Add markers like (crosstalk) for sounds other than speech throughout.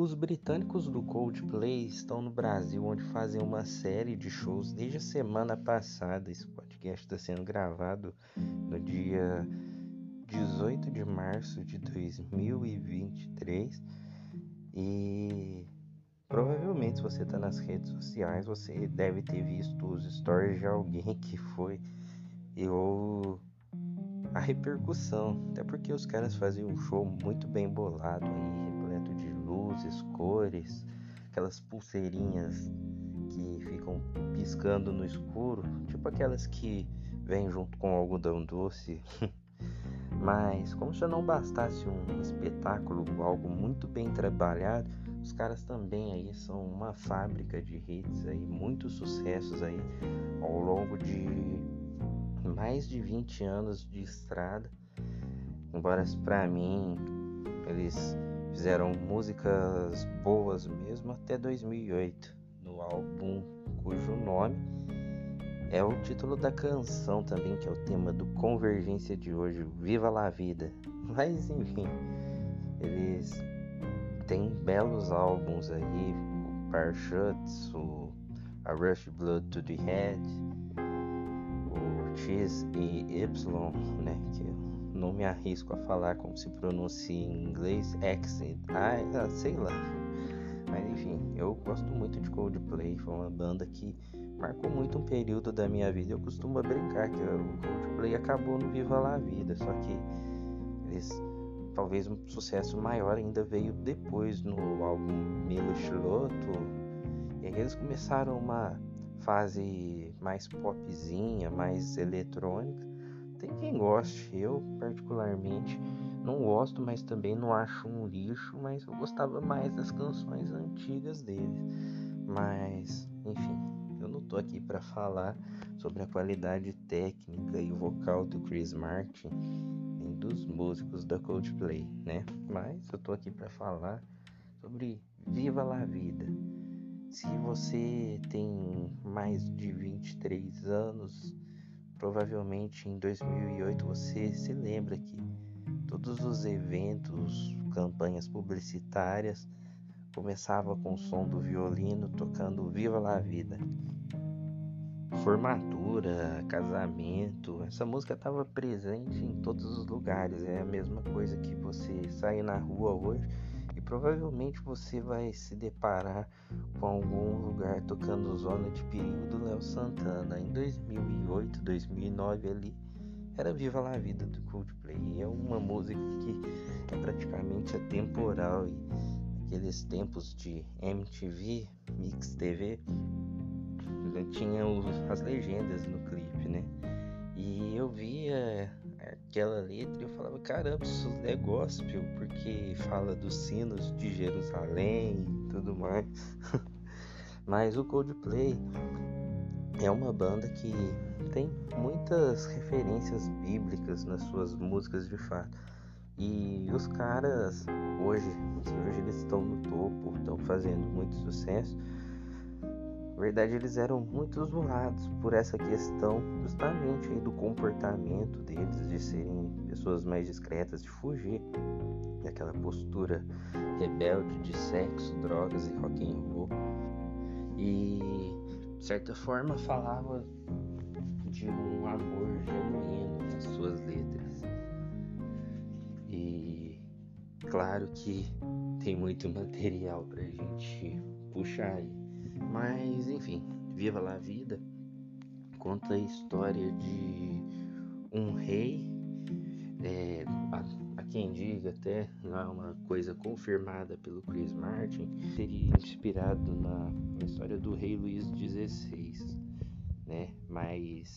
Os britânicos do Coldplay estão no Brasil, onde fazem uma série de shows desde a semana passada. Esse podcast está sendo gravado no dia 18 de março de 2023 e provavelmente se você está nas redes sociais você deve ter visto os stories de alguém (laughs) que foi ou a repercussão, até porque os caras faziam um show muito bem bolado aí, luzes, cores, aquelas pulseirinhas que ficam piscando no escuro, tipo aquelas que vêm junto com o algodão doce. (laughs) Mas como se não bastasse um espetáculo, algo muito bem trabalhado, os caras também aí são uma fábrica de hits aí, muitos sucessos aí ao longo de mais de 20 anos de estrada. Embora para mim eles fizeram músicas boas mesmo até 2008, no álbum cujo nome é o título da canção também, que é o tema do Convergência de hoje, Viva la Vida. (laughs) Mas enfim, eles têm belos álbuns aí, o Parachutes, o A Rush Blood to the Head, o X e Y, né, que eu não me arrisco a falar como se pronuncia em inglês, accent, ah, sei lá. Mas enfim, eu gosto muito de Coldplay, foi uma banda que marcou muito um período da minha vida. Eu costumo brincar que o Coldplay acabou no Viva La Vida, só que eles talvez um sucesso maior ainda veio depois no álbum Milo Chiloto. E aí eles começaram uma fase mais popzinha, mais eletrônica. Tem quem goste, eu particularmente não gosto, mas também não acho um lixo, mas eu gostava mais das canções antigas deles. Mas, enfim, não tô aqui para falar sobre a qualidade técnica e vocal do Chris Martin nem dos músicos da Coldplay, né? Mas eu tô aqui para falar sobre Viva la Vida. Se você tem mais de 23 anos, provavelmente em 2008 você se lembra que todos os eventos, campanhas publicitárias começava com o som do violino tocando Viva la Vida formatura, casamento, essa música estava presente em todos os lugares. É a mesma coisa que você sair na rua hoje provavelmente você vai se deparar com algum lugar tocando Zona de Perigo do Léo Santana. Em 2008, 2009 ali era Viva la Vida do Coldplay. É uma música que é praticamente atemporal e aqueles tempos de MTV, Mix TV tinha as legendas no clipe, né? E eu via aquela letra eu falava, caramba, isso é gospel, porque fala dos sinos de Jerusalém e tudo mais. (laughs) Mas o Coldplay é uma banda que tem muitas referências bíblicas nas suas músicas de fato. E os caras hoje, hoje eles estão no topo, estão fazendo muito sucesso na verdade, eles eram muito zoados por essa questão justamente do comportamento deles, de serem pessoas mais discretas, de fugir daquela postura rebelde de sexo, drogas e rock and roll. E de certa forma falava de um amor genuíno nas suas letras. E claro que tem muito material pra gente puxar aí. Mas enfim, Viva la Vida conta a história de um rei, é, a, a, quem diga até não é uma coisa confirmada pelo Chris Martin, teria inspirado na, na história do rei Luís XVI, né? Mas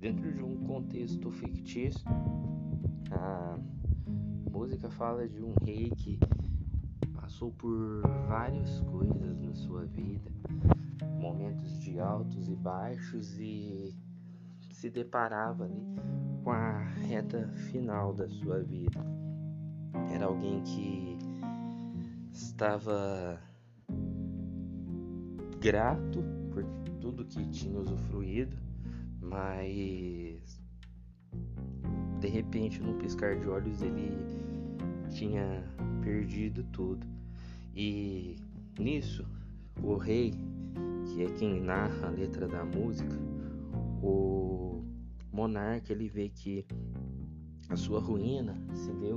dentro de um contexto fictício, a música fala de um rei que passou por várias coisas na sua vida, momentos de altos e baixos e se deparava ali com a reta final da sua vida. Era alguém que estava grato por tudo que tinha usufruído, mas de repente, num piscar de olhos, ele tinha perdido tudo. E nisso, o rei, que é quem narra a letra da música, o monarca ele vê que a sua ruína se deu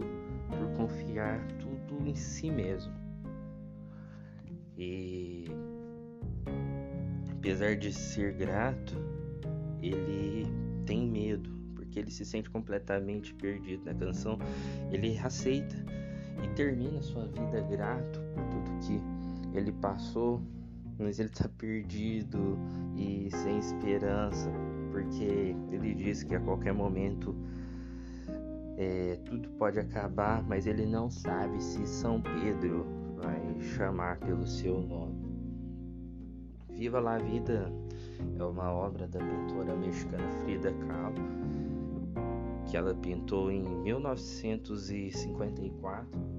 por confiar tudo em si mesmo. E apesar de ser grato, ele tem medo, porque ele se sente completamente perdido na canção. Ele aceita e termina sua vida grato que ele passou, mas ele está perdido e sem esperança, porque ele diz que a qualquer momento é, tudo pode acabar, mas ele não sabe se São Pedro vai chamar pelo seu nome. Viva la Vida é uma obra da pintora mexicana Frida Kahlo, que ela pintou em 1954.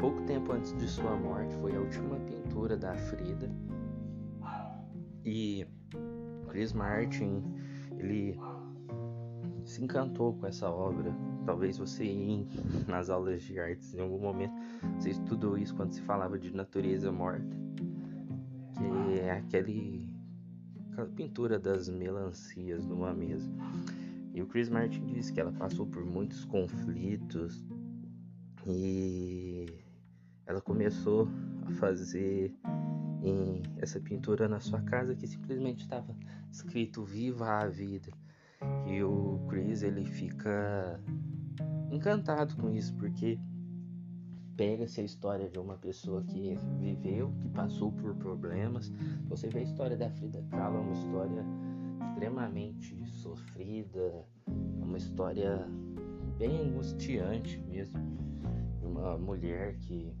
Pouco tempo antes de sua morte, foi a última pintura da Frida. E Chris Martin, ele se encantou com essa obra. Talvez você nas aulas de artes em algum momento você estudou isso quando se falava de natureza morta, que é aquele aquela pintura das melancias numa mesa. E o Chris Martin disse que ela passou por muitos conflitos e ela começou a fazer essa pintura na sua casa que simplesmente estava escrito Viva a Vida. E o Chris ele fica encantado com isso porque pega-se a história de uma pessoa que viveu, que passou por problemas. Você vê a história da Frida Kahlo, é uma história extremamente sofrida, uma história bem angustiante mesmo. Uma mulher que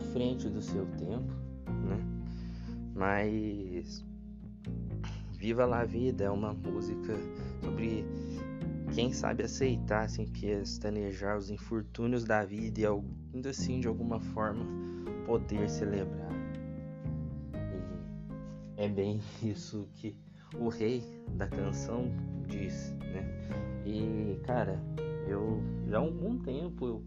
frente do seu tempo, né? Mas Viva la Vida é uma música sobre quem sabe aceitar sem pestanejar os infortúnios da vida e ainda assim de alguma forma poder celebrar. E é bem (laughs) isso que o rei da canção diz, né? E cara, eu já há um bom tempo eu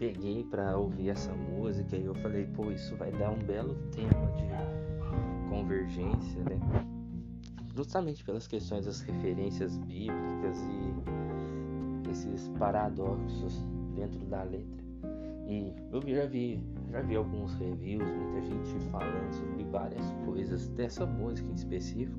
peguei para ouvir essa música e eu falei, pô, isso vai dar um belo tema de convergência, né? justamente pelas questões das referências bíblicas e esses paradoxos dentro da letra. E eu já vi, já vi alguns reviews, muita gente falando sobre várias coisas dessa música em específico,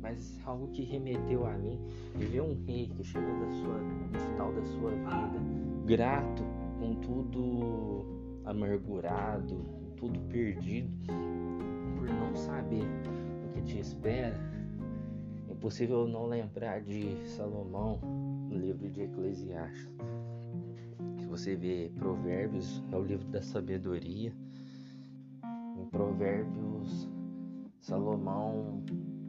mas algo que remeteu a mim de ver um rei que chegou da sua, no final da sua vida grato com tudo amargurado, tudo perdido, por não saber o que te espera impossível não lembrar de Salomão no livro de Eclesiastes. Se você vê Provérbios, é o livro da sabedoria. Em Provérbios, Salomão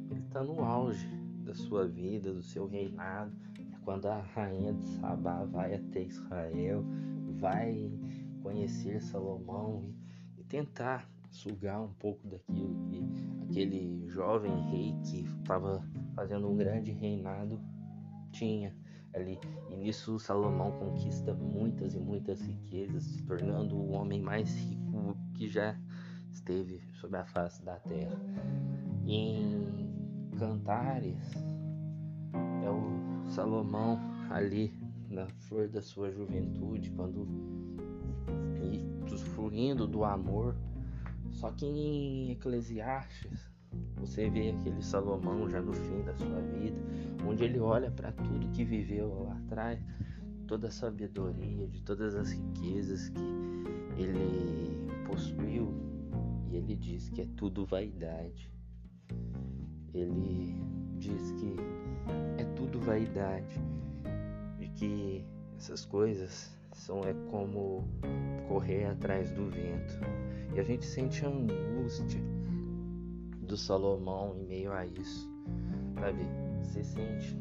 ele está no auge da sua vida, do seu reinado. É quando a rainha de Sabá vai até Israel, vai conhecer Salomão e, e tentar sugar um pouco daquilo que aquele jovem rei que estava fazendo um grande reinado tinha ali. E nisso Salomão conquista muitas e muitas riquezas, se tornando o homem mais rico que já esteve sobre a face da terra. E em Cantares é o Salomão ali na flor da sua juventude, quando fluindo do amor. Só que em Eclesiastes você vê aquele Salomão já no fim da sua vida, onde ele olha para tudo que viveu lá atrás, toda a sabedoria, de todas as riquezas que ele possuiu, e ele diz que é tudo vaidade. Ele diz que é tudo vaidade que essas coisas são é como correr atrás do vento. E a gente sente angústia do Salomão em meio a isso, sabe? Você sente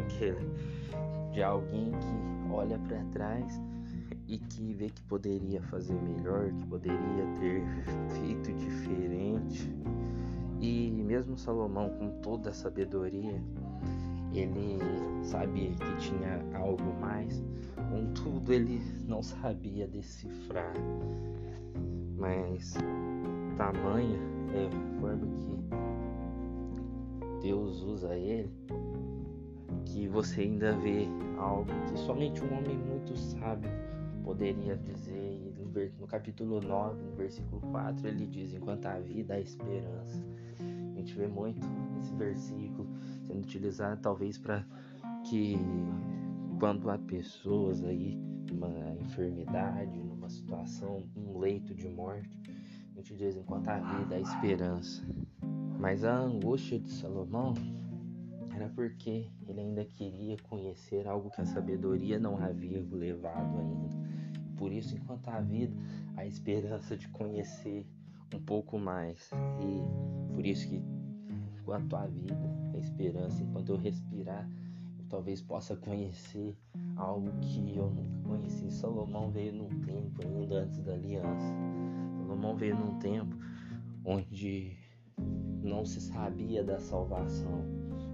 aquele de alguém que olha para trás e que vê que poderia fazer melhor, que poderia ter feito diferente. E mesmo Salomão com toda a sabedoria, ele sabia que tinha algo mais, contudo ele não sabia decifrar. Mas tamanha é a forma que Deus usa ele, que você ainda vê algo que somente um homem muito sábio poderia dizer. No capítulo 9, no versículo 4, ele diz: Enquanto a vida, há esperança. A gente vê muito esse versículo sendo utilizado, talvez, para que quando há pessoas aí numa enfermidade, numa situação, um leito de morte, a gente diz: Enquanto a vida, há esperança. Mas a angústia de Salomão era porque ele ainda queria conhecer algo que a sabedoria não havia levado ainda. Por isso, enquanto a vida, a esperança de conhecer um pouco mais. E por isso que enquanto a vida, a esperança, enquanto eu respirar, eu talvez possa conhecer algo que eu nunca conheci. Salomão veio num tempo ainda antes da aliança. Salomão veio num tempo onde não se sabia da salvação,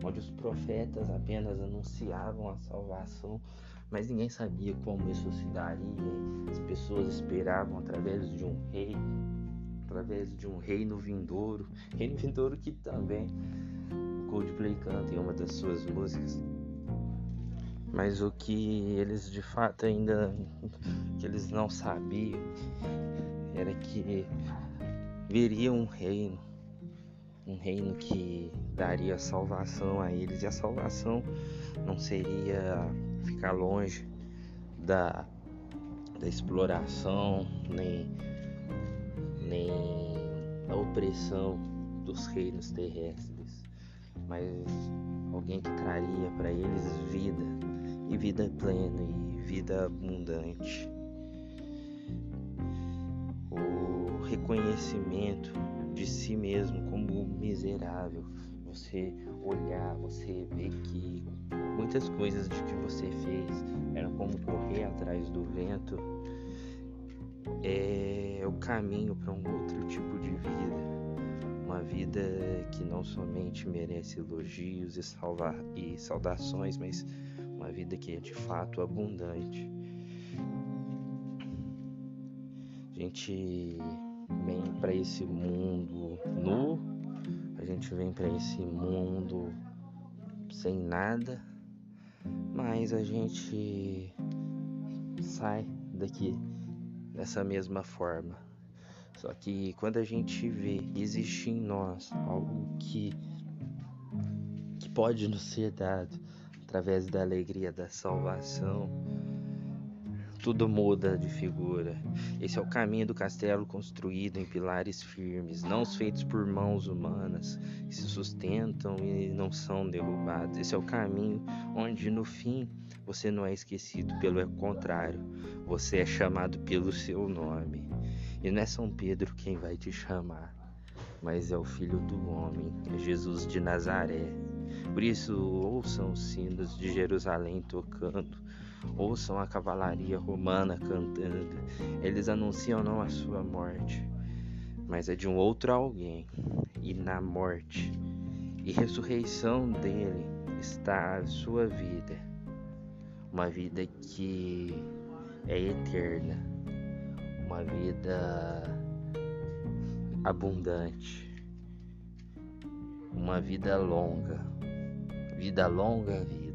onde os profetas apenas anunciavam a salvação, mas ninguém sabia como isso se daria. As pessoas esperavam através de um rei, através de um reino vindouro, reino vindouro que também Coldplay canta em uma das suas músicas. Mas o que eles de fato ainda (laughs) que eles não sabiam era que viria um reino. Um reino que daria salvação a eles. E a salvação não seria ficar longe da, da exploração nem, nem da opressão dos reinos terrestres, mas alguém que traria para eles vida e vida plena e vida abundante. O reconhecimento de si mesmo como miserável. Você olhar, você ver que muitas coisas de que você fez eram como correr atrás do vento. É o caminho para um outro tipo de vida. Vida que não somente merece elogios e, salva e saudações, mas uma vida que é de fato abundante. A gente vem para esse mundo nu, a gente vem para esse mundo sem nada, mas a gente sai daqui dessa mesma forma. Só que quando a gente vê existe em nós algo que que pode nos ser dado através da alegria da salvação, tudo muda de figura. Esse é o caminho do castelo construído em pilares firmes, não os feitos por mãos humanas, que se sustentam e não são derrubados. Esse é o caminho onde no fim você não é esquecido, pelo contrário, você é chamado pelo seu nome. E não é São Pedro quem vai te chamar, mas é o Filho do Homem, é Jesus de Nazaré. Por isso, ouçam os sinos de Jerusalém tocando ouçam a cavalaria romana cantando. Eles anunciam não a sua morte, mas a de um outro alguém. E na morte e ressurreição dele está a sua vida, uma vida que é eterna, uma vida abundante, uma vida longa, vida longa vida